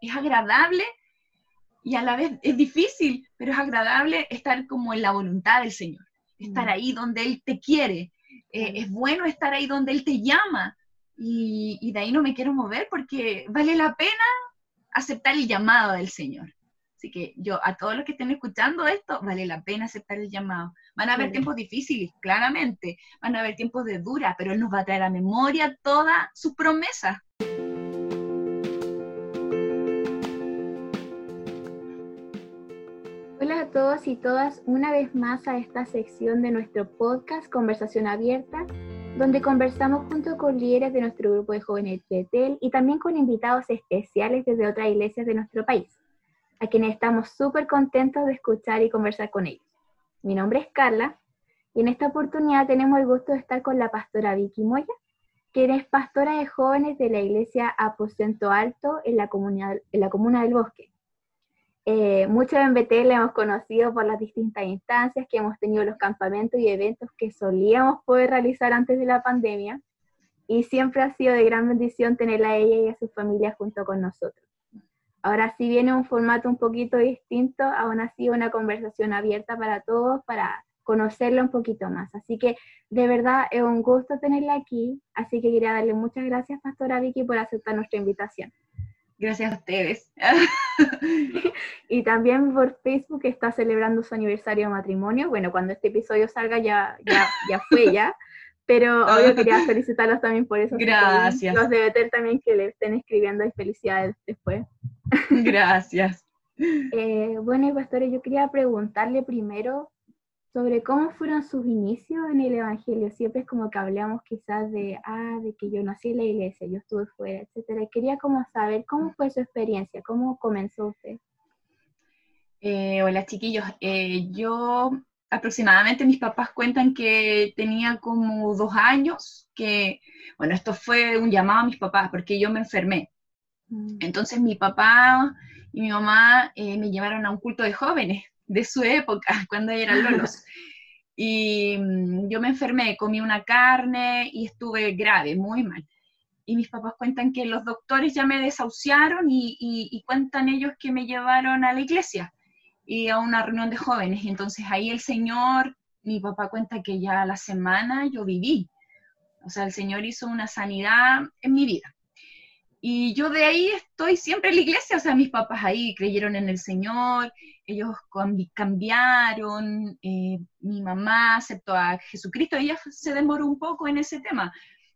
es agradable y a la vez es difícil, pero es agradable estar como en la voluntad del Señor, estar mm. ahí donde Él te quiere. Eh, es bueno estar ahí donde Él te llama y, y, de ahí no me quiero mover porque vale la pena aceptar el llamado del Señor. Así que yo, a todos los que estén escuchando esto, vale la pena aceptar el llamado. Van a haber tiempos difíciles, claramente, van a haber tiempos de dura, pero Él nos va a traer a memoria todas sus promesas. Todos y todas, una vez más a esta sección de nuestro podcast Conversación Abierta, donde conversamos junto con líderes de nuestro grupo de jóvenes Betel y también con invitados especiales desde otras iglesias de nuestro país, a quienes estamos súper contentos de escuchar y conversar con ellos. Mi nombre es Carla y en esta oportunidad tenemos el gusto de estar con la pastora Vicky Moya, quien es pastora de jóvenes de la iglesia Aposento Alto en la comuna del Bosque. Eh, muchos en le hemos conocido por las distintas instancias que hemos tenido los campamentos y eventos que solíamos poder realizar antes de la pandemia y siempre ha sido de gran bendición tenerla a ella y a su familia junto con nosotros. Ahora sí viene un formato un poquito distinto, aún así una conversación abierta para todos, para conocerla un poquito más. Así que de verdad es un gusto tenerla aquí, así que quería darle muchas gracias, Pastora Vicky, por aceptar nuestra invitación. Gracias a ustedes. y también por Facebook está celebrando su aniversario de matrimonio. Bueno, cuando este episodio salga ya, ya, ya fue ya. Pero hoy quería felicitarlos también por eso. Gracias. Los de Betel también que le estén escribiendo y felicidades después. Gracias. eh, bueno, y pastores, yo quería preguntarle primero sobre cómo fueron sus inicios en el Evangelio. Siempre es como que hablamos quizás de, ah, de que yo nací en la iglesia, yo estuve fuera, etcétera. Quería como saber cómo fue su experiencia, cómo comenzó usted. Eh, hola chiquillos, eh, yo aproximadamente mis papás cuentan que tenía como dos años, que, bueno, esto fue un llamado a mis papás porque yo me enfermé. Mm. Entonces mi papá y mi mamá eh, me llevaron a un culto de jóvenes de su época, cuando eran lolos. Y mm, yo me enfermé, comí una carne y estuve grave, muy mal. Y mis papás cuentan que los doctores ya me desahuciaron y, cuentan ellos que me llevaron a la iglesia y a una reunión de jóvenes. Entonces ahí el Señor, mi papá cuenta que ya la semana yo viví. O sea, el Señor hizo una sanidad en mi vida. Y yo de ahí estoy siempre en la iglesia, o sea, mis papás ahí creyeron en el Señor, ellos cambiaron, eh, mi mamá aceptó a Jesucristo, ella se demoró un poco en ese tema,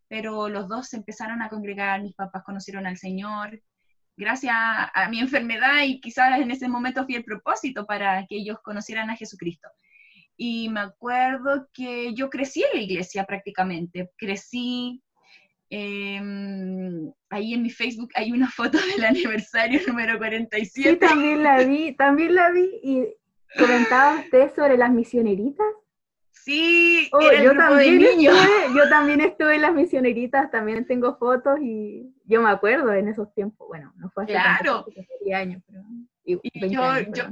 pero los dos se empezaron a congregar, mis papás conocieron al Señor, gracias a mi enfermedad y quizás en ese momento fui el propósito para que ellos conocieran a Jesucristo. Y me acuerdo que yo crecí en la iglesia prácticamente, crecí Em, ahí en mi Facebook hay una foto del aniversario número 47. Sí, también la vi, también la vi. ¿Y comentaba usted sobre las misioneritas? Sí, oh, era yo, también de Estuve, yo también estuve en las misioneritas, también tengo fotos y yo me acuerdo en esos tiempos. Bueno, no fue hace claro. años, pero... Y, yo, yo,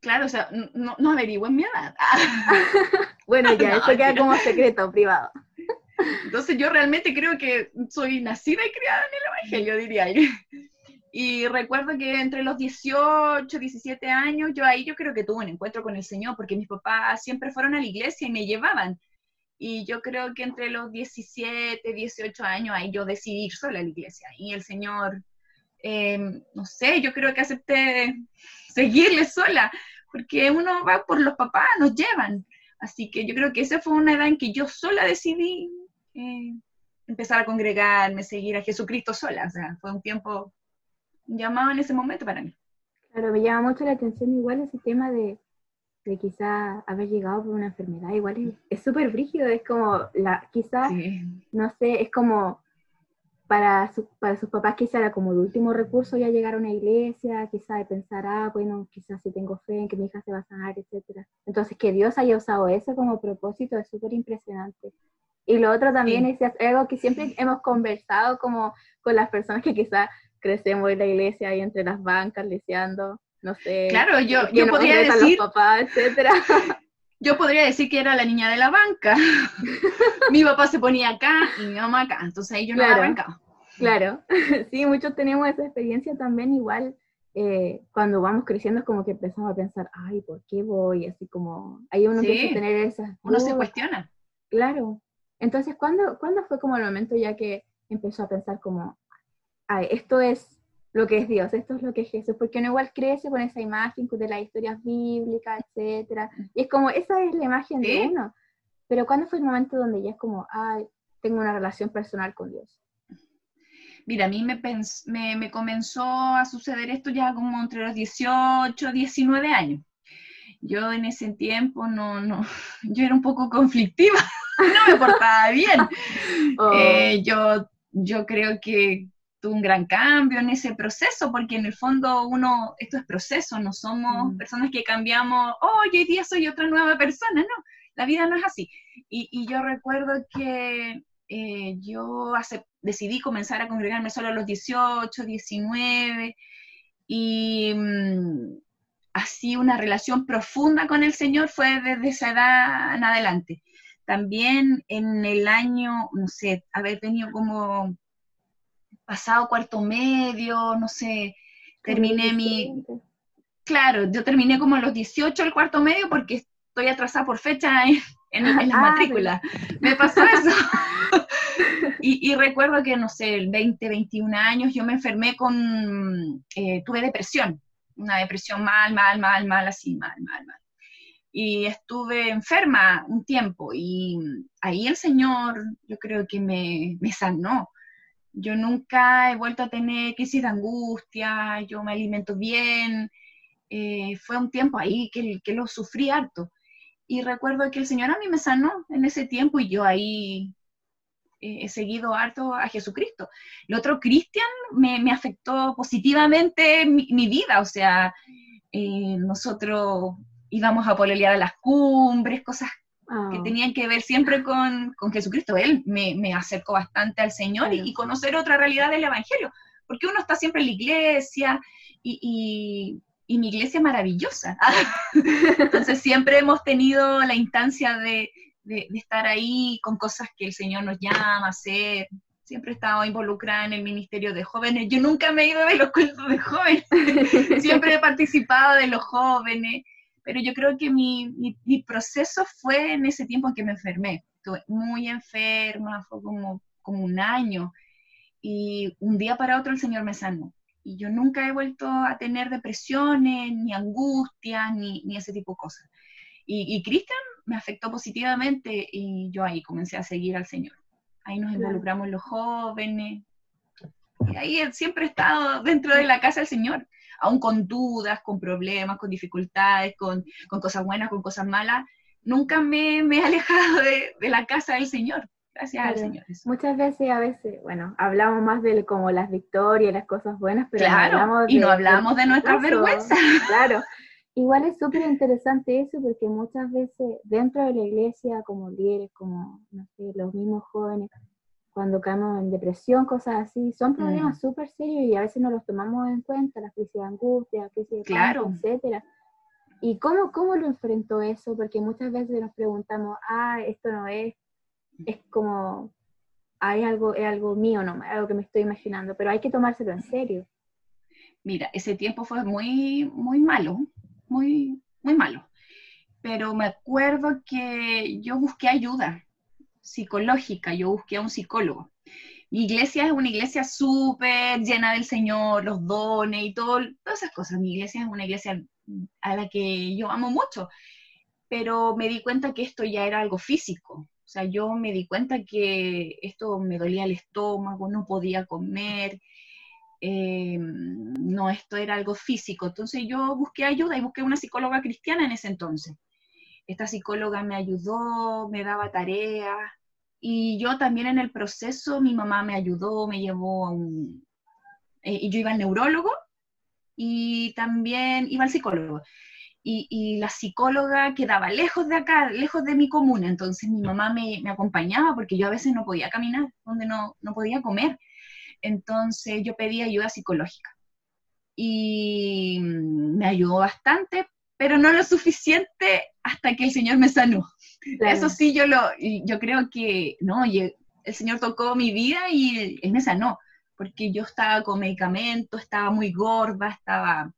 claro, o sea, no, no averigüen mi edad. bueno, ya, eso queda como secreto privado. Entonces yo realmente creo que soy nacida y criada en el Evangelio, diría yo. Y recuerdo que entre los 18, 17 años, yo ahí yo creo que tuve un encuentro con el Señor, porque mis papás siempre fueron a la iglesia y me llevaban. Y yo creo que entre los 17, 18 años, ahí yo decidí ir sola a la iglesia. Y el Señor, em, no sé, yo creo que acepté seguirle sola, porque uno va por los papás, nos llevan. Así que yo creo que esa fue una edad en que yo sola decidí eh, empezar a congregarme, seguir a Jesucristo sola. O sea, fue un tiempo llamado en ese momento para mí. Claro, me llama mucho la atención igual ese tema de, de quizá haber llegado por una enfermedad. Igual es súper brígido, es como, la, quizás, no sé, es como para, para sus papás quizá era como el último recurso ya llegar a una iglesia, quizá de pensar, ah, bueno, quizás si tengo fe en que mi hija se va a sanar, etc. Entonces, que Dios haya usado eso como propósito es súper impresionante. Y lo otro también es algo que siempre hemos conversado como con las personas que quizás crecemos en la iglesia y entre las bancas, leseando, no sé. Claro, yo, yo podría decir... Los papás, etcétera. Yo podría decir que era la niña de la banca. mi papá se ponía acá y mi mamá acá, entonces ahí yo no claro. arrancaba. Claro, sí, muchos tenemos esa experiencia también igual. Eh, cuando vamos creciendo es como que empezamos a pensar, ay, ¿por qué voy? Así como, hay uno que tener esas... Uno se cuestiona. Claro. Entonces, ¿cuándo, ¿cuándo fue como el momento ya que empezó a pensar como, ay, esto es lo que es Dios, esto es lo que es Jesús, porque uno igual crece con esa imagen de las historias bíblicas, etcétera, y es como, esa es la imagen de uno, pero ¿cuándo fue el momento donde ya es como, ay, tengo una relación personal con Dios? Mira, a mí me, me, comenzó a suceder esto ya como entre los 18, 19 años. Yo en ese tiempo no, no, yo era un poco conflictiva, no me portaba bien. Oh. Eh, yo, yo creo que un gran cambio en ese proceso, porque en el fondo uno, esto es proceso, no somos mm. personas que cambiamos, oh, hoy día soy otra nueva persona, no, la vida no es así. Y, yo recuerdo que eh, yo decidí comenzar a congregarme solo a los 18, 19, y mm, así una relación profunda con el Señor fue desde esa edad en adelante. También en el año, no sé, haber tenido como pasado cuarto medio, no sé, terminé mi... Claro, yo terminé como a los 18 el cuarto medio porque estoy atrasada por fecha en, en, la ah, matrícula. Me pasó eso. y, recuerdo que, no sé, el 20, 21 años yo me enfermé con, eh, tuve depresión, una depresión mal, mal, mal, mal, así, mal, mal, mal. Y estuve enferma un tiempo y ahí el Señor, yo creo que me, me sanó yo nunca he vuelto a tener crisis de angustia, yo me alimento bien. Eh, fue un tiempo ahí que, que, lo sufrí harto. Y recuerdo que el Señor a mí me sanó en ese tiempo y yo ahí eh, he seguido harto a Jesucristo. El otro, Cristian, me, me, afectó positivamente mi, vida. O sea, eh, nosotros íbamos a pololear a las cumbres, cosas que ah. tenían que ver siempre con, Jesucristo. Él me, acercó bastante al Señor y, conocer otra realidad del Evangelio, porque uno está siempre en la iglesia y, mi iglesia es maravillosa. Entonces siempre hemos tenido la instancia de, estar ahí con cosas que el Señor nos llama a hacer. Siempre he estado involucrada en el ministerio de jóvenes. Yo nunca me he ido de los cultos de jóvenes. siempre he participado de los jóvenes pero yo creo que mi, mi, proceso fue en ese tiempo en que me enfermé. Estuve muy enferma, fue como, como un año, y un día para otro el Señor me sanó. Y yo nunca he vuelto a tener depresiones, ni angustia, ni, ni ese tipo de cosas. Y, y Cristian me afectó positivamente y yo ahí comencé a seguir al Señor. Ahí nos involucramos los jóvenes. Y ahí siempre he estado dentro de la casa del Señor aún con dudas, con problemas, con dificultades, con, cosas buenas, con cosas malas, nunca me, he alejado de, la casa del Señor. Gracias al Señor. Muchas veces, a veces, bueno, hablamos más de como las victorias, las cosas buenas, pero no hablamos y no hablamos de, nuestras vergüenzas. Claro. Igual es súper interesante eso porque muchas veces dentro de la iglesia, como líderes, como no sé, los mismos jóvenes, cuando caemos en depresión, cosas así, son mm. problemas súper serios y a veces no los tomamos en cuenta, la crisis de angustia, crisis de claro. etcétera. ¿Y cómo, cómo lo enfrentó eso? Porque muchas veces nos preguntamos, ah, esto no es, es como, hay algo, es algo mío, no, algo que me estoy imaginando, pero hay que tomárselo en serio. Mira, ese tiempo fue muy, muy malo, muy, muy malo. Pero me acuerdo que yo busqué ayuda, psicológica, yo busqué a un psicólogo. Mi iglesia es una iglesia súper llena del Señor, los dones y todo, todas esas cosas. Mi iglesia es una iglesia a la que yo amo mucho, pero me di cuenta que esto ya era algo físico. O sea, yo me di cuenta que esto me dolía el estómago, no podía comer, eh, no, esto era algo físico. Entonces yo busqué ayuda y busqué una psicóloga cristiana en ese entonces esta psicóloga me ayudó, me daba tareas y yo también en el proceso, mi mamá me ayudó, me llevó a un... Eh, y yo iba al neurólogo y también iba al psicólogo. Y, la psicóloga quedaba lejos de acá, lejos de mi comuna, entonces mi mamá me, acompañaba porque yo a veces no podía caminar, donde no, no podía comer. Entonces yo pedí ayuda psicológica. Y me ayudó bastante, pero no lo suficiente hasta que el Señor me sanó. Eso sí, yo, lo, yo creo que, no, el Señor tocó mi vida y Él me sanó, porque yo estaba con medicamentos, estaba muy gorda, estaba...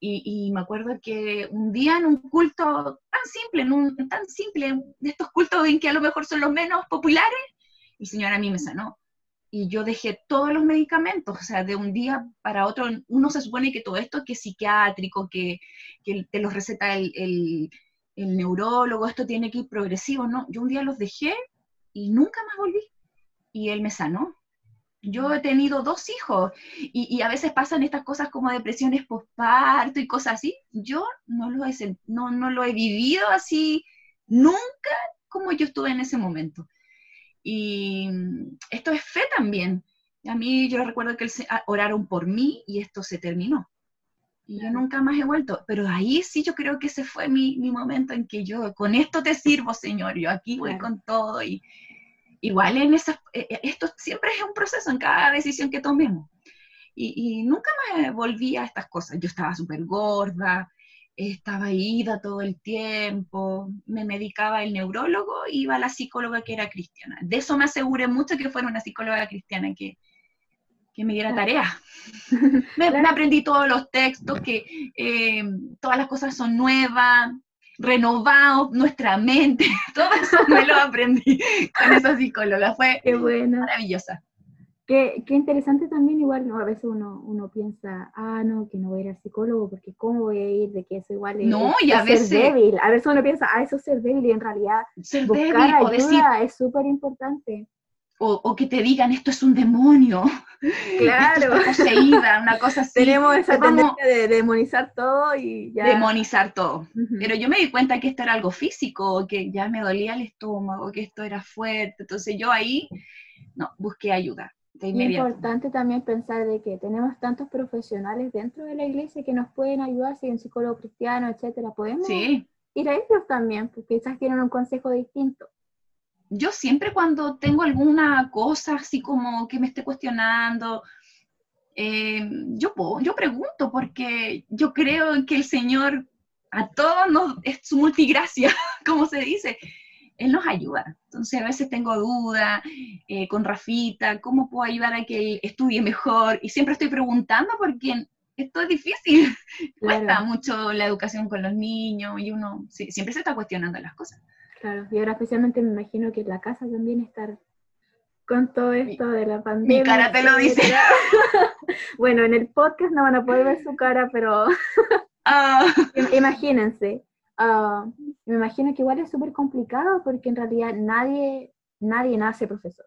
Y, me acuerdo que un día en un culto tan simple, en un, tan simple, de estos cultos en que a lo mejor son los menos populares, el Señor a mí me sanó. Y yo dejé todos los medicamentos, o sea, de un día para otro, uno se supone que todo esto que es psiquiátrico, que, que te los receta el, el, neurólogo, esto tiene que ir progresivo, ¿no? Yo un día los dejé y nunca más volví. Y él me sanó. Yo he tenido dos hijos y, a veces pasan estas cosas como depresiones postparto y cosas así. Yo no lo, he, no, no lo he vivido así nunca como yo estuve en ese momento. Y esto es fe también. A mí yo recuerdo que oraron por mí y esto se terminó. Y yo nunca más he vuelto. Pero ahí sí yo creo que ese fue mi, mi momento en que yo, con esto te sirvo, Señor, yo aquí voy con todo y, igual en esas, eh, eh, esto siempre es un proceso en cada decisión que tomemos. Y, nunca me volví a estas cosas. Yo estaba súper gorda, estaba ida todo el tiempo, me medicaba el neurólogo, iba a la psicóloga que era cristiana. De eso me aseguré mucho que fuera una psicóloga cristiana que, que me diera tarea. me, aprendí todos los textos, que eh, todas las cosas son nuevas, renovado nuestra mente, todo eso me lo aprendí con esa psicóloga, fue maravillosa. Qué, qué, interesante también, igual, ¿no? A veces uno, uno piensa, ah, no, que no voy a ir al psicólogo, porque ¿cómo voy a ir de que eso igual es, no, y a veces, ser débil? A veces uno piensa, ah, eso es ser débil, y en realidad ser buscar ayuda decir, es súper importante o, que te digan esto es un demonio, claro. esto poseída, una cosa así. Tenemos esa tendencia de demonizar todo y ya. Demonizar todo. Pero yo me di cuenta que esto era algo físico, que ya me dolía el estómago, que esto era fuerte. Entonces yo ahí, no, busqué ayuda. Es importante también pensar de que tenemos tantos profesionales dentro de la iglesia que nos pueden ayudar, si un psicólogo cristiano, etcétera, podemos ir a ellos también, porque quizás tienen un consejo distinto. Yo siempre cuando tengo alguna cosa así como que me esté cuestionando, eh, yo, yo pregunto porque yo creo que el Señor a todos nos, es su multigracia, como se dice. Él nos ayuda. Entonces a veces tengo duda eh, con Rafita, ¿cómo puedo ayudar a que él estudie mejor? Y siempre estoy preguntando porque esto es difícil. Cuesta mucho la educación con los niños y uno siempre se está cuestionando las cosas. Claro, y ahora especialmente me imagino que la casa también está con todo esto de la pandemia. Mi cara te lo dice. bueno, en el podcast no van a poder ver su cara, pero ah. imagínense. Ah, me imagino que igual es súper complicado porque en realidad nadie, nadie nace profesor.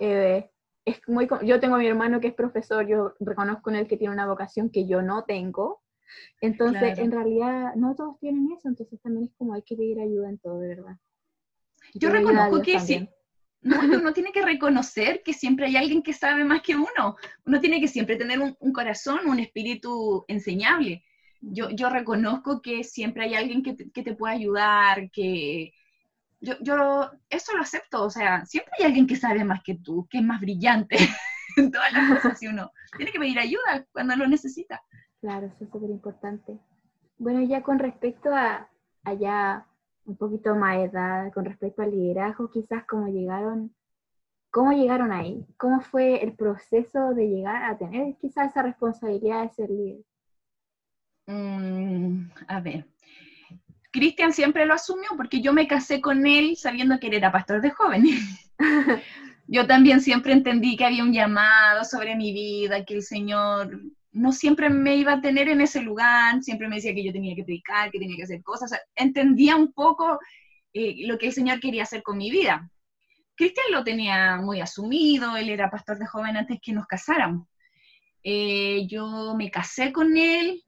Eh, es muy, yo tengo a mi hermano que es profesor, yo reconozco en él que tiene una vocación que yo no tengo, entonces, en realidad, no todos tienen eso, entonces también es como hay que pedir ayuda en todo, de verdad. Yo reconozco que sí. No, uno tiene que reconocer que siempre hay alguien que sabe más que uno. Uno tiene que siempre tener un, corazón, un espíritu enseñable. Yo, yo, reconozco que siempre hay alguien que te, que te pueda ayudar, que yo, yo eso lo acepto, o sea, siempre hay alguien que sabe más que tú, que es más brillante en todas las cosas y uno tiene que pedir ayuda cuando lo necesita. Claro, eso es súper importante. Bueno, ya con respecto a allá un poquito más edad, con respecto al liderazgo, quizás cómo llegaron, cómo llegaron ahí, cómo fue el proceso de llegar a tener quizás esa responsabilidad de ser líder. Mm, a ver, Cristian siempre lo asumió porque yo me casé con él sabiendo que él era pastor de jóvenes. yo también siempre entendí que había un llamado sobre mi vida, que el Señor no siempre me iba a tener en ese lugar, siempre me decía que yo tenía que predicar, que tenía que hacer cosas, entendía un poco eh, lo que el Señor quería hacer con mi vida. Cristian lo tenía muy asumido, él era pastor de joven antes que nos casáramos. Eh, yo me casé con él,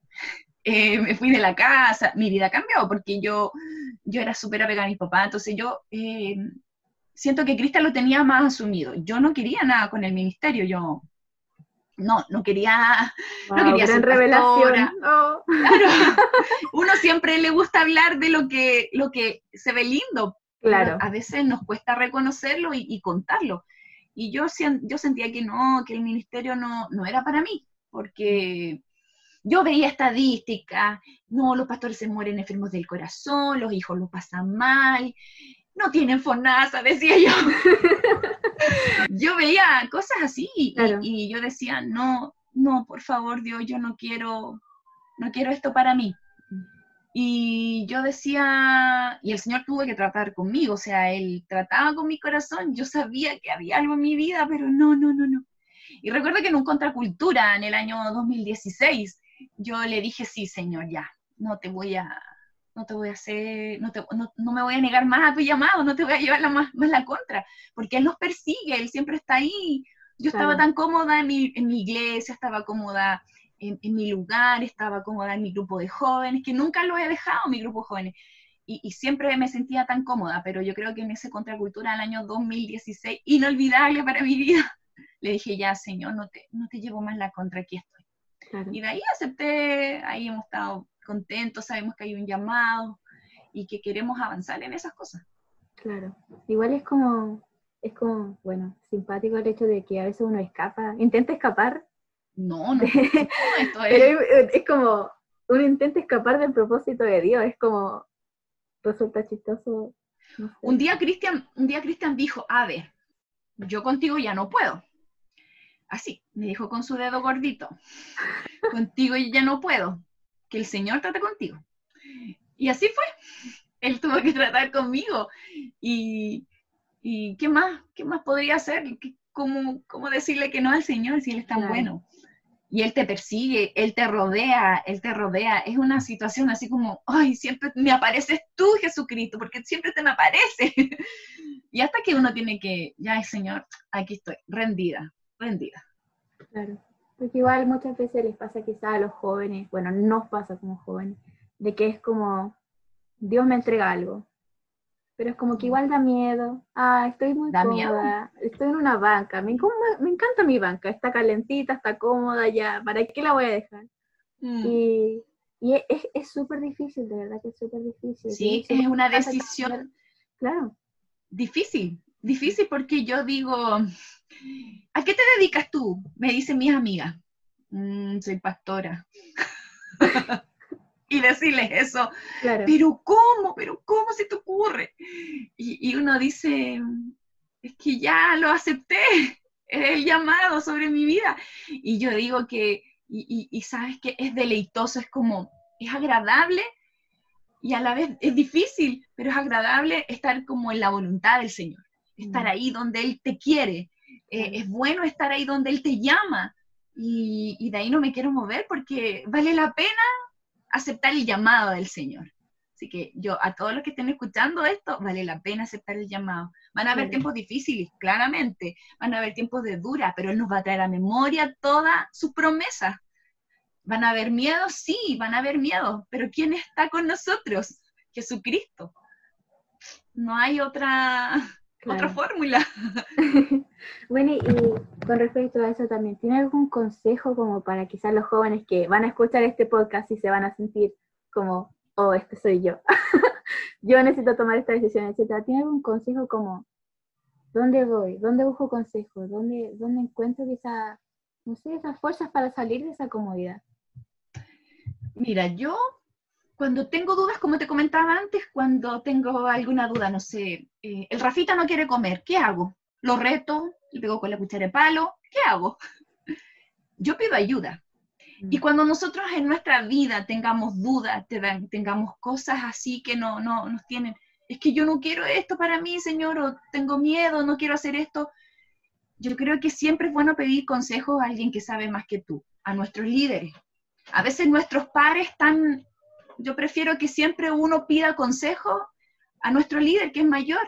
eh, me fui de la casa, mi vida cambió porque yo, yo era súper apegada a mi papá, entonces yo siento que Cristian lo tenía más asumido. Yo no quería nada con el ministerio, yo no, no quería, no quería ser revelación. Claro, uno siempre le gusta hablar de lo que, lo que se ve lindo. Claro. A veces nos cuesta reconocerlo y, contarlo. Y yo, yo sentía que no, que el ministerio no, no era para mí, porque yo veía estadísticas, no, los pastores se mueren enfermos del corazón, los hijos lo pasan mal, no tienen FONASA, decía yo. yo veía cosas así y, yo decía, no, no, por favor, Dios, yo no quiero, no quiero esto para mí. Y yo decía, y el Señor tuvo que tratar conmigo, o sea, Él trataba con mi corazón, yo sabía que había algo en mi vida, pero no, no, no, no. Y recuerdo que en un contracultura, en el año 2016, yo le dije, sí, Señor, ya, no te voy a, no te voy a hacer, no, te, no, me voy a negar más a tu llamado, no te voy a llevar la más, más la contra, porque Él nos persigue, Él siempre está ahí. Yo estaba tan cómoda en mi, en mi iglesia, estaba cómoda en, en, mi lugar, estaba cómoda en mi grupo de jóvenes, que nunca lo he dejado, mi grupo de jóvenes. Y, y, siempre me sentía tan cómoda, pero yo creo que en esa contracultura del año 2016, inolvidable para mi vida, le dije, ya, Señor, no te, no te llevo más la contra, aquí estoy. Y de ahí acepté, ahí hemos estado contentos, sabemos que hay un llamado y que queremos avanzar en esas cosas. Claro, igual es como, es como, bueno, simpático el hecho de que a veces uno escapa, intenta escapar. No, no, esto es... es como, uno intenta escapar del propósito de Dios, es como, resulta chistoso. Un día Cristian, un día Cristian dijo, a ver, yo contigo ya no puedo. Así, me dijo con su dedo gordito, contigo ya no puedo, que el Señor trate contigo. Y así fue, Él tuvo que tratar conmigo. Y, y ¿qué más? ¿Qué más podría hacer? ¿Cómo, ¿Cómo, decirle que no al Señor si Él es tan bueno? Y Él te persigue, Él te rodea, Él te rodea. Es una situación así como, ay, siempre me apareces tú, Jesucristo, porque siempre te me aparece. y hasta que uno tiene que, ya, Señor, aquí estoy, rendida, rendida. Claro. Porque igual muchas veces les pasa quizás a los jóvenes, bueno, nos pasa como jóvenes, de que es como, Dios me entrega algo, pero es como que igual da miedo. Ah, estoy muy cómoda, estoy en una banca, me, me, encanta mi banca, está calentita, está cómoda ya, ¿para qué la voy a dejar? Mm. Y, y, es súper difícil, de verdad que es súper difícil. Sí, es una decisión. Claro. Difícil, difícil porque yo digo, ¿A qué te dedicas tú? Me dicen mis amigas. Mm, soy pastora. y decirles eso. Pero ¿cómo? ¿Pero cómo se te ocurre? Y, uno dice, es que ya lo acepté, es el llamado sobre mi vida. Y yo digo que, y, y sabes que es deleitoso, es como, es agradable y a la vez es difícil, pero es agradable estar como en la voluntad del Señor, estar mm. ahí donde Él te quiere, eh, es bueno estar ahí donde Él te llama y, de ahí no me quiero mover porque vale la pena aceptar el llamado del Señor. Así que yo, a todos los que estén escuchando esto, vale la pena aceptar el llamado. Van a haber tiempos difíciles, claramente, van a haber tiempos de dura, pero Él nos va a traer a memoria todas sus promesas. ¿Van a haber miedo? Sí, van a haber miedo, pero ¿quién está con nosotros? Jesucristo. No hay otra, otra fórmula. bueno, y con respecto a eso también, ¿tiene algún consejo como para quizás los jóvenes que van a escuchar este podcast y se van a sentir como, oh, este soy yo, yo necesito tomar esta decisión, etcétera? ¿Tiene algún consejo como, ¿dónde voy? ¿Dónde busco consejos? ¿Dónde, dónde encuentro esa, no sé, esas fuerzas para salir de esa comodidad? Mira, yo cuando tengo dudas, como te comentaba antes, cuando tengo alguna duda, no sé, eh, el Rafita no quiere comer, ¿qué hago? Lo reto, le pego con la cuchara de palo, ¿qué hago? Yo pido ayuda. Y mm. cuando nosotros en nuestra vida tengamos dudas, tengamos cosas así que no, no nos tienen, es que yo no quiero esto para mí, Señor, o tengo miedo, no quiero hacer esto, yo creo que siempre es bueno pedir consejos a alguien que sabe más que tú, a nuestros líderes. A veces nuestros pares están yo prefiero que siempre uno pida consejo a nuestro líder que es mayor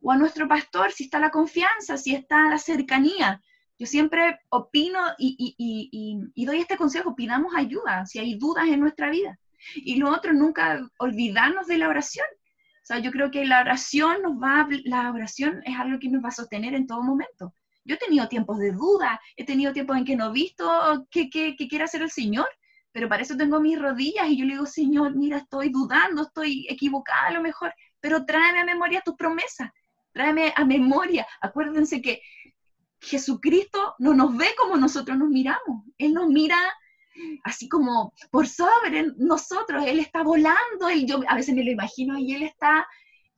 o a nuestro pastor si está la confianza, si está la cercanía. Yo siempre opino y, doy este consejo, pidamos ayuda si hay dudas en nuestra vida. Y lo otro, nunca olvidarnos de la oración. O sea, yo creo que la oración nos va, la oración es algo que nos va a sostener en todo momento. Yo he tenido tiempos de duda, he tenido tiempos en que no he visto qué, qué, qué quiere hacer el Señor, pero para eso tengo mis rodillas y yo le digo, Señor, mira, estoy dudando, estoy equivocada a lo mejor, pero tráeme a memoria tus promesas, tráeme a memoria. Acuérdense que Jesucristo no nos ve como nosotros nos miramos, Él nos mira así como por sobre nosotros, Él está volando, él, yo a veces me lo imagino y Él está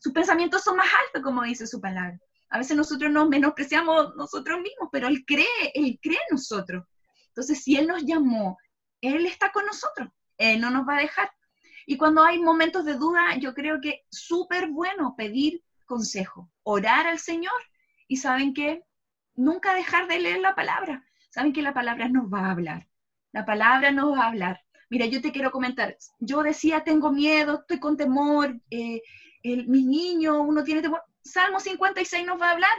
sus pensamientos son más altos, como dice su palabra. A veces nosotros nos menospreciamos nosotros mismos, pero Él cree, Él cree en nosotros. Entonces, si Él nos llamó, Él está con nosotros, Él no nos va a dejar. Y cuando hay momentos de duda, yo creo que súper bueno pedir consejo, orar al Señor y saben que nunca dejar de leer la palabra. Saben que la palabra nos va a hablar. La palabra nos va a hablar. Mira, yo te quiero comentar, yo decía, tengo miedo, estoy con temor, eh, mi niño, uno tiene temor. Salmo 56 nos va a hablar.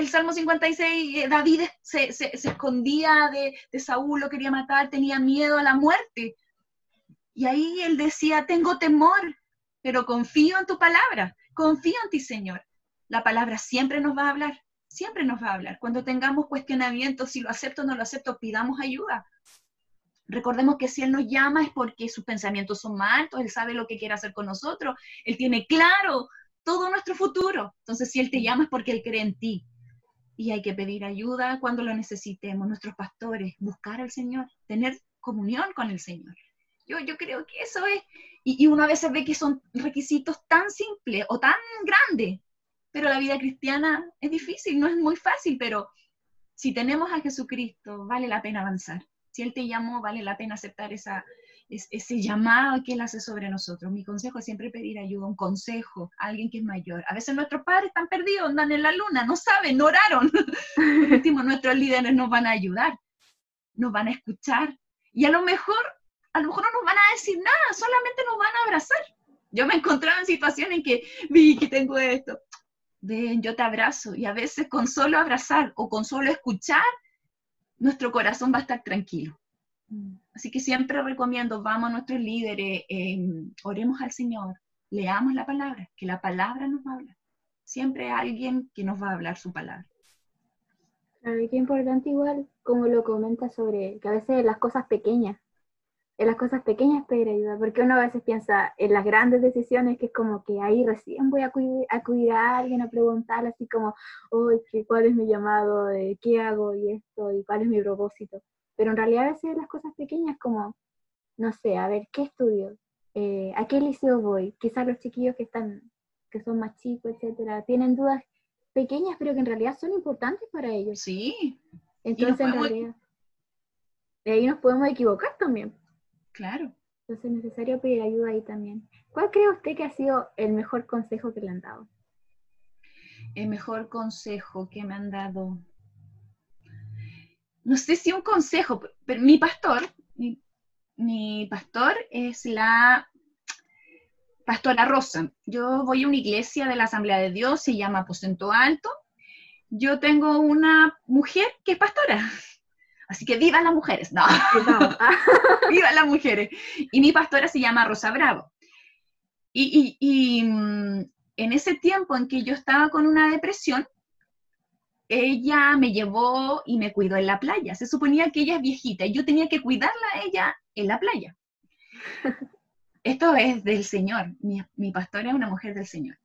El Salmo 56, eh, David se, escondía de, Saúl, lo quería matar, tenía miedo a la muerte. Y ahí él decía, tengo temor, pero confío en tu palabra, confío en ti, Señor. La palabra siempre nos va a hablar, siempre nos va a hablar. Cuando tengamos cuestionamientos, si lo acepto o no lo acepto, pidamos ayuda. Recordemos que si Él nos llama es porque sus pensamientos son más altos, Él sabe lo que quiere hacer con nosotros, Él tiene claro todo nuestro futuro. Entonces, si Él te llama es porque Él cree en ti. Y hay que pedir ayuda cuando lo necesitemos, nuestros pastores, buscar al Señor, tener comunión con el Señor. Yo, yo creo que eso es, y, y uno a veces ve que son requisitos tan simples o tan grandes, pero la vida cristiana es difícil, no es muy fácil, pero si tenemos a Jesucristo, vale la pena avanzar si Él te llamó, vale la pena aceptar esa, ese llamado que Él hace sobre nosotros. Mi consejo es siempre pedir ayuda, un consejo a alguien que es mayor. A veces nuestros padres están perdidos, andan en la luna, no saben, no oraron. Por último, nuestros líderes nos van a ayudar, nos van a escuchar y a lo mejor, a lo mejor no nos van a decir nada, solamente nos van a abrazar. Yo me he encontrado en situaciones en que vi que tengo esto. Ven, yo te abrazo y a veces con solo abrazar o con solo escuchar nuestro corazón va a estar tranquilo. Mm. Así que siempre recomiendo, vamos a nuestros líderes, em, oremos al Señor, leamos la palabra, que la palabra nos va a hablar. Siempre hay alguien que nos va a hablar su palabra. Claro, qué importante igual, como lo comenta sobre que a veces las cosas pequeñas en las cosas pequeñas pedir ayuda, porque uno a veces piensa en las grandes decisiones que es como que ahí recién voy a acudir, a alguien a preguntar así como, ¿cuál es mi llamado? ¿Qué hago? Y esto, y cuál es mi propósito. Pero en realidad a veces las cosas pequeñas como, no sé, a ver, ¿qué estudio? Eh, ¿A qué liceo voy? Quizás los chiquillos que están, que son más chicos, etcétera, tienen dudas pequeñas, pero que en realidad son importantes para ellos. Sí. Entonces, en realidad, de ahí nos podemos equivocar también. Claro. Entonces es necesario pedir ayuda ahí también. ¿Cuál cree usted que ha sido el mejor consejo que le han dado? El mejor consejo que me han dado. No sé si un consejo, pero mi pastor, mi, pastor es la pastora Rosa. Yo voy a una iglesia de la Asamblea de Dios, se llama Aposento Alto. Yo tengo una mujer que es pastora. Así que vivan las mujeres, no, vivan las mujeres. Y mi pastora se llama Rosa Bravo. Y, mm, en ese tiempo en que yo estaba con una depresión, ella me llevó y me cuidó en la playa. Se suponía que ella es viejita y yo tenía que cuidarla a ella en la playa. Esto es del Señor. Mi, mi pastora es una mujer del Señor.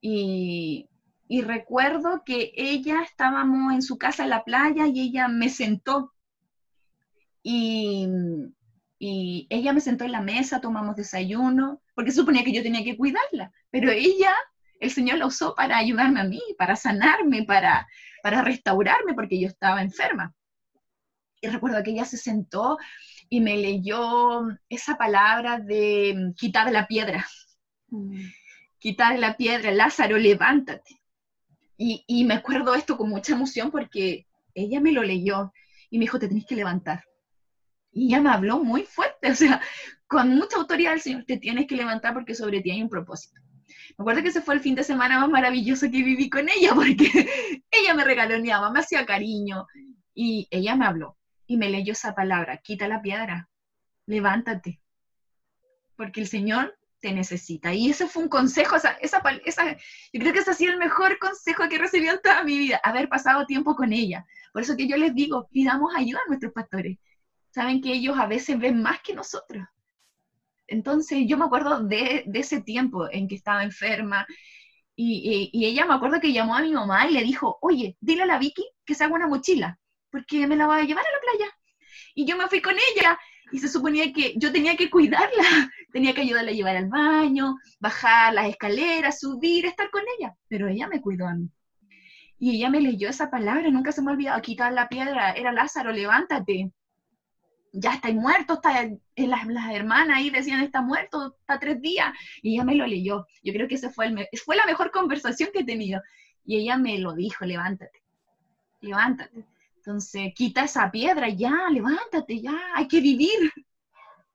Y, y recuerdo que ella estábamos en su casa en la playa y ella me sentó y, ella me sentó en la mesa, tomamos desayuno, porque suponía que yo tenía que cuidarla, pero ella, el Señor la usó para ayudarme a mí, para sanarme, para, para restaurarme, porque yo estaba enferma. Y recuerdo que ella se sentó y me leyó esa palabra de quitar la piedra. Mm. Quitar la piedra, Lázaro, levántate. Y, y, me acuerdo esto con mucha emoción porque ella me lo leyó y me dijo, te tenés que levantar y ella me habló muy fuerte, o sea, con mucha autoridad el Señor, te tienes que levantar porque sobre ti hay un propósito. Me acuerdo que ese fue el fin de semana más maravilloso que viví con ella, porque ella me regaloneaba, me hacía cariño, y ella me habló y me leyó esa palabra, quita la piedra, levántate, porque el Señor te necesita. Y ese fue un consejo, esa, esa, esa, yo creo que ese ha sido el mejor consejo que he recibido en toda mi vida, haber pasado tiempo con ella. Por eso que yo les digo, pidamos ayuda a nuestros pastores, saben que ellos a veces ven más que nosotros. Entonces yo me acuerdo de, ese tiempo en que estaba enferma y, ella me acuerdo que llamó a mi mamá y le dijo, oye, dile a la Vicky que se haga una mochila, porque me la voy a llevar a la playa. Y yo me fui con ella y se suponía que yo tenía que cuidarla, tenía que ayudarla a llevar al baño, bajar las escaleras, subir, estar con ella, pero ella me cuidó a mí. Y ella me leyó esa palabra, nunca se me ha olvidado, quitar la piedra, era Lázaro, levántate. Ya está muerto, está, eh, las, las, hermanas ahí decían, está muerto, está tres días. Y ella me lo leyó. Yo creo que esa fue, fue la mejor conversación que he tenido. Y ella me lo dijo, levántate, levántate. Entonces, quita esa piedra, ya, levántate, ya, hay que vivir.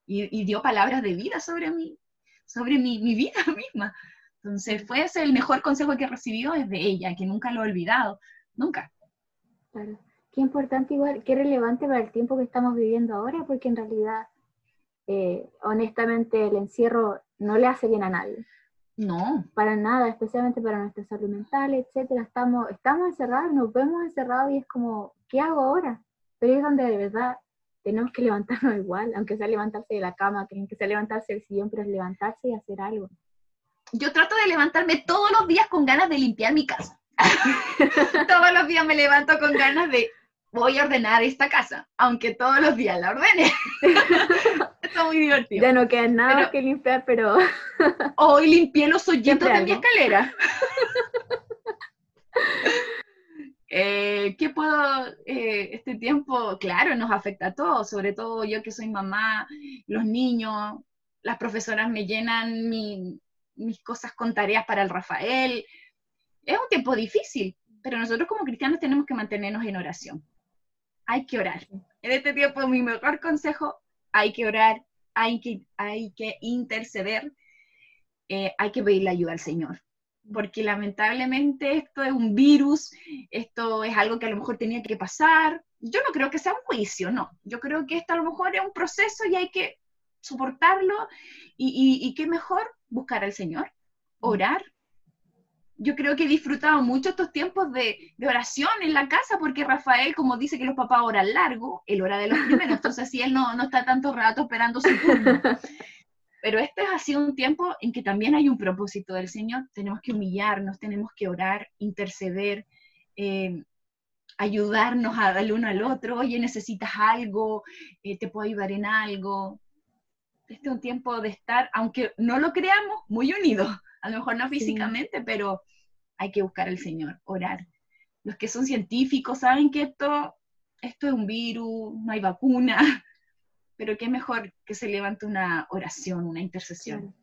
Y, dio palabras de vida sobre mí, sobre mi, mi vida misma. Entonces, fue ese el mejor consejo que recibió es de ella, que nunca lo he olvidado, nunca. Claro. Qué importante igual, qué relevante para el tiempo que estamos viviendo ahora, porque en realidad, eh, honestamente, el encierro no le hace bien a nadie. No. Para nada, especialmente para nuestra salud mental, etcétera. Estamos, estamos encerrados, nos vemos encerrados y es como, ¿qué hago ahora? Pero es donde de verdad tenemos que levantarnos igual, aunque sea levantarse de la cama, tienen que sea levantarse del sillón, pero es levantarse y hacer algo yo trato de levantarme todos los días con ganas de limpiar mi casa. todos los días me levanto con ganas de voy a ordenar esta casa, aunque todos los días la ordene. Está muy divertido. Ya no queda nada que limpiar, pero... Hoy limpié los hoyitos de mi escalera. Eh, ¿Qué puedo, eh, este tiempo, claro, nos afecta a todos, sobre todo yo que soy mamá, los niños, las profesoras me llenan mi, mis cosas con tareas para el Rafael. Es un tiempo difícil, pero nosotros como cristianos tenemos que mantenernos en oración. Hay que orar. En este tiempo mi mejor consejo, hay que orar, hay que, hay que interceder, eh, hay que pedirle ayuda al Señor. Porque lamentablemente esto es un virus, esto es algo que a lo mejor tenía que pasar. Yo no creo que sea un juicio, no. Yo creo que esto a lo mejor es un proceso y hay que soportarlo y, y, qué mejor buscar al Señor, mm. orar. Yo creo que he disfrutado mucho estos tiempos de, de, oración en la casa, porque Rafael, como dice que los papás oran largo, él ora de los primeros, entonces así él no, no está tanto rato esperando su turno. Pero este ha sido un tiempo en que también hay un propósito del Señor. Tenemos que humillarnos, tenemos que orar, interceder, eh, ayudarnos al uno al otro. Oye, necesitas algo, eh, te puedo ayudar en algo este es un tiempo de estar, aunque no lo creamos, muy unidos. A lo mejor no físicamente, pero hay que buscar al Señor, orar. Los que son científicos saben que esto, esto es un virus, no hay vacuna, pero qué mejor que se levante una oración, una intercesión.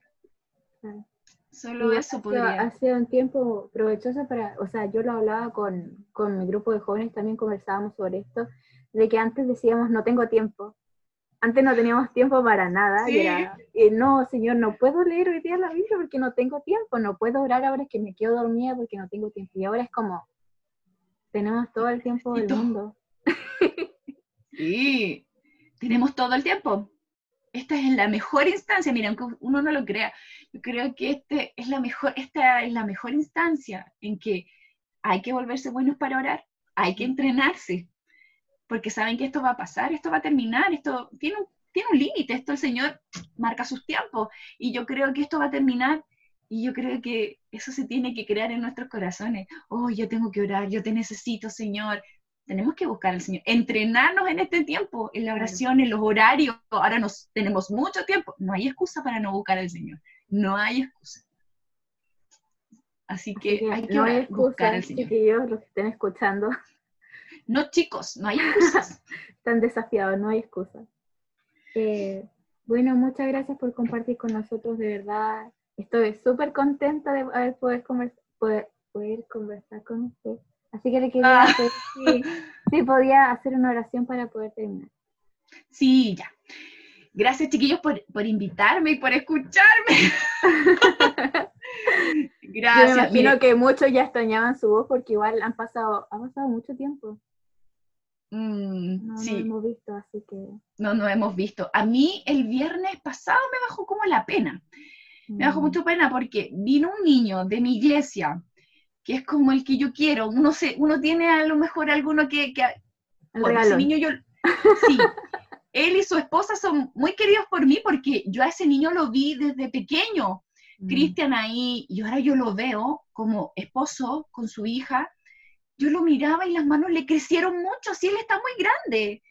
Solo eso podría. Ha sido un tiempo provechoso para, o sea, yo lo hablaba con, con mi grupo de jóvenes, también conversábamos sobre esto, de que antes decíamos no tengo tiempo, antes no teníamos tiempo para nada. Y era, no, Señor, no puedo leer hoy día la Biblia porque no tengo tiempo, no puedo orar ahora es que me quedo dormida porque no tengo tiempo. Y ahora es como, tenemos todo el tiempo del mundo. Sí, tenemos todo el tiempo. Esta es la mejor instancia, mira, aunque uno no lo crea, yo creo que este es la mejor, esta es la mejor instancia en que hay que volverse buenos para orar, hay que entrenarse, porque saben que esto va a pasar, esto va a terminar, esto tiene un, tiene un límite, esto el Señor marca sus tiempos y yo creo que esto va a terminar y yo creo que eso se tiene que crear en nuestros corazones. Oh, yo tengo que orar, yo te necesito, Señor. Tenemos que buscar al Señor, entrenarnos en este tiempo, en la oración, en los horarios. Ahora nos tenemos mucho tiempo. No hay excusa para no buscar al Señor. No hay excusa. Así que, hay que buscar al Señor. Chiquillos, los que estén escuchando, no, chicos, no hay excusas. Están desafiados, no hay excusas. Eh, bueno, muchas gracias por compartir con nosotros, de verdad. Estoy súper contenta de haber poder, poder, poder, conversar con usted. Así que le quería ah. si, podía hacer una oración para poder terminar. Sí, ya. Gracias, chiquillos, por, por invitarme y por escucharme. Gracias. Yo me imagino que muchos ya extrañaban su voz porque igual han pasado, ha pasado mucho tiempo. Mm, no, sí. no hemos visto, así que... No, no hemos visto. A mí el viernes pasado me bajó como la pena. Me bajó mm. mucho pena porque vino un niño de mi iglesia, que es como el que yo quiero. Uno, se, uno tiene a lo mejor alguno que... que bueno, ese niño yo... Sí. él y su esposa son muy queridos por mí porque yo a ese niño lo vi desde pequeño. Mm. Cristian ahí, y ahora yo lo veo como esposo con su hija yo lo miraba y las manos le crecieron mucho, sí, él está muy grande.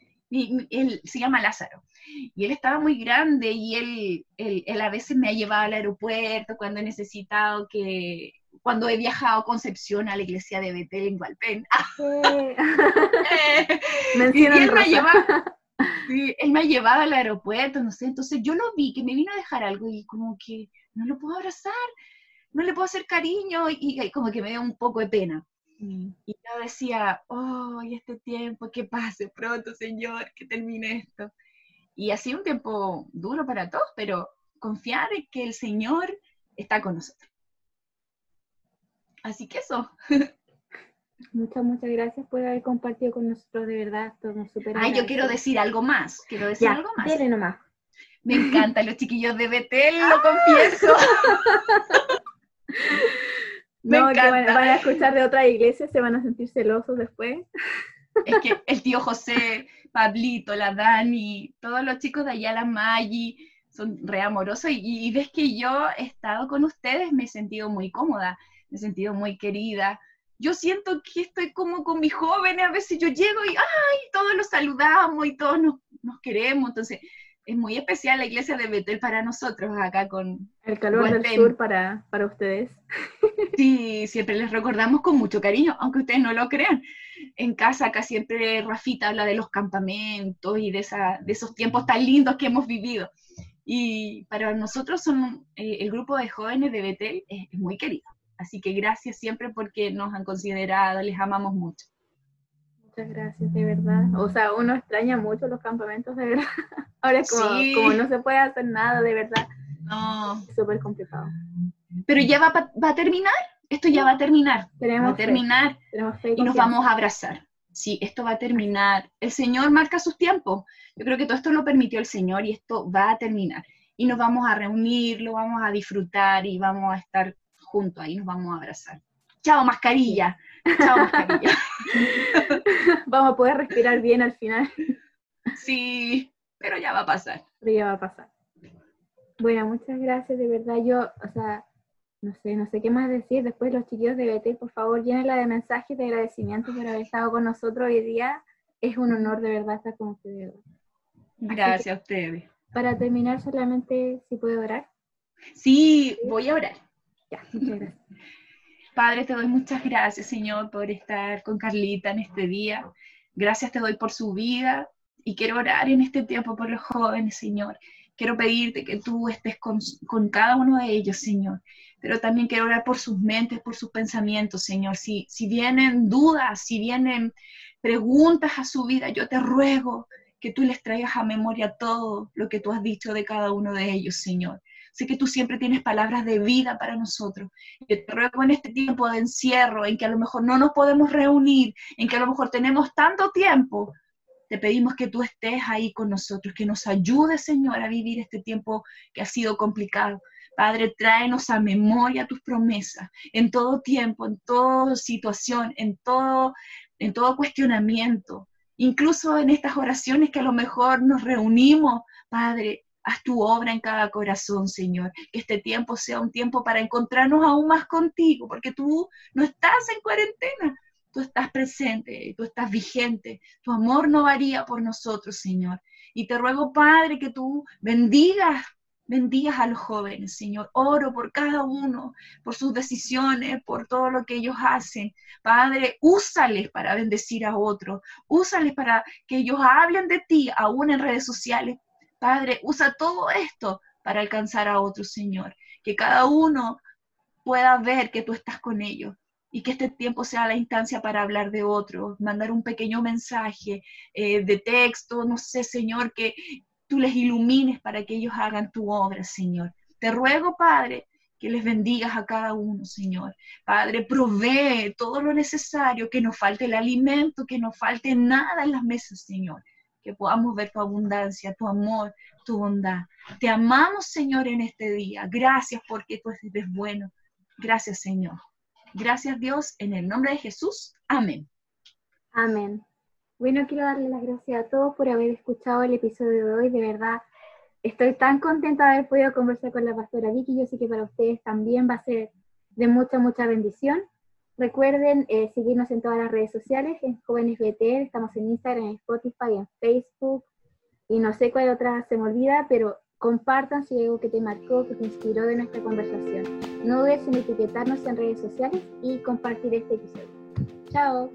él se llama Lázaro, y él estaba muy grande y él, él, a veces me ha llevado al aeropuerto cuando he necesitado que, cuando he viajado a Concepción a la iglesia de Betel en Gualpén. y él me, llevaba, él me ha llevado al aeropuerto, no sé, entonces yo lo vi, que me vino a dejar algo y como que no lo puedo abrazar, no le puedo hacer cariño y, como que me dio un poco de pena. Mm. Y yo decía, oh, y este tiempo, que pase pronto, Señor, que termine esto. Y ha sido un tiempo duro para todos, pero confiar en que el Señor está con nosotros. Así que eso. Muchas, muchas gracias por haber compartido con nosotros, de verdad, estamos súper Ay, yo quiero decir algo más, quiero decir algo más. Nomás. Me encantan los chiquillos de Betel, lo confieso. Me no, encanta. van, a escuchar de otra iglesia, se van a sentir celosos después. Es que el tío José, Pablito, la Dani, todos los chicos de allá, la Maggi, son re amorosos y, y ves que yo he estado con ustedes, me he sentido muy cómoda, me he sentido muy querida, yo siento que estoy como con mis jóvenes, a veces yo llego y ¡ay! todos los saludamos y todos nos, nos queremos, entonces es muy especial la iglesia de Betel para nosotros acá con... El calor del sur para, para ustedes. Sí, siempre les recordamos con mucho cariño, aunque ustedes no lo crean. En casa acá siempre Rafita habla de los campamentos y de, esa, de esos tiempos tan lindos que hemos vivido. Y para nosotros son, eh, el grupo de jóvenes de Betel es muy querido. Así que gracias siempre porque nos han considerado, les amamos mucho. Muchas gracias, de verdad. O sea, uno extraña mucho los campamentos, de verdad. Ahora es como, no se puede hacer nada, de verdad. No. Es súper complicado. Pero ya va, va, a terminar, esto ya va a terminar. va a terminar y, nos vamos a abrazar. Sí, esto va a terminar. El Señor marca sus tiempos. Yo creo que todo esto lo permitió el Señor y esto va a terminar. Y nos vamos a reunir, lo vamos a disfrutar y vamos a estar juntos, ahí nos vamos a abrazar. Chao mascarilla, chao mascarilla. vamos a poder respirar bien al final. Sí, pero ya va a pasar. Pero ya va a pasar. Bueno, muchas gracias, de verdad. Yo, o sea, no sé, no sé qué más decir. Después los chiquillos de BT, por favor, llénenla de mensajes de agradecimiento por haber estado con nosotros hoy día. Es un honor de verdad estar con ustedes. Gracias a ustedes. Para terminar, solamente si puedo orar. Sí, voy a orar. Padre, te doy muchas gracias, Señor, por estar con Carlita en este día. Gracias te doy por su vida y quiero orar en este tiempo por los jóvenes, Señor. Quiero pedirte que tú estés con, con cada uno de ellos, Señor. Pero también quiero orar por sus mentes, por sus pensamientos, Señor. Si, si vienen dudas, si vienen preguntas a su vida, yo te ruego que tú les traigas a memoria todo lo que tú has dicho de cada uno de ellos, Señor. Sé que tú siempre tienes palabras de vida para nosotros. Yo te ruego en este tiempo de encierro, en que a lo mejor no nos podemos reunir, en que a lo mejor tenemos tanto tiempo, te pedimos que tú estés ahí con nosotros, que nos ayudes, Señor, a vivir este tiempo que ha sido complicado. Padre, tráenos a memoria tus promesas en todo tiempo, en toda situación, en todo, en todo cuestionamiento, incluso en estas oraciones que a lo mejor nos reunimos, Padre, Haz tu obra en cada corazón, Señor. Que este tiempo sea un tiempo para encontrarnos aún más contigo, porque tú no estás en cuarentena, tú estás presente, tú estás vigente. Tu amor no varía por nosotros, Señor. Y te ruego, Padre, que tú bendigas bendigas a los jóvenes, Señor. Oro por cada uno, por sus decisiones, por todo lo que ellos hacen. Padre, úsales para bendecir a otros. Úsales para que ellos hablen de ti, aún en redes sociales, Padre, usa todo esto para alcanzar a otros, Señor. Que cada uno pueda ver que tú estás con ellos y que este tiempo sea la instancia para hablar de otros, mandar un pequeño mensaje eh, de texto, no sé, Señor, que tú les ilumines para que ellos hagan tu obra, Señor. Te ruego, Padre, que les bendigas a cada uno, Señor. Padre, provee todo lo necesario, que nos falte el alimento, que no falte nada en las mesas, Señor que podamos ver tu abundancia, tu amor, tu bondad. Te amamos, Señor, en este día. Gracias porque tú eres bueno. Gracias, Señor. Gracias, Dios, en el nombre de Jesús. Amén. Amén. Bueno, quiero darle las gracias a todos por haber escuchado el episodio de hoy. De verdad, estoy tan contenta de haber podido conversar con la pastora Vicky. Yo sé que para ustedes también va a ser de mucha, mucha bendición. Recuerden eh, seguirnos en todas las redes sociales, en Jóvenes BTL, estamos en Instagram, en Spotify, en Facebook, y no sé cuál otra se me olvida, pero compartan si hay algo que te marcó, que te inspiró de nuestra conversación. No dudes en etiquetarnos en redes sociales y compartir este episodio. Chao.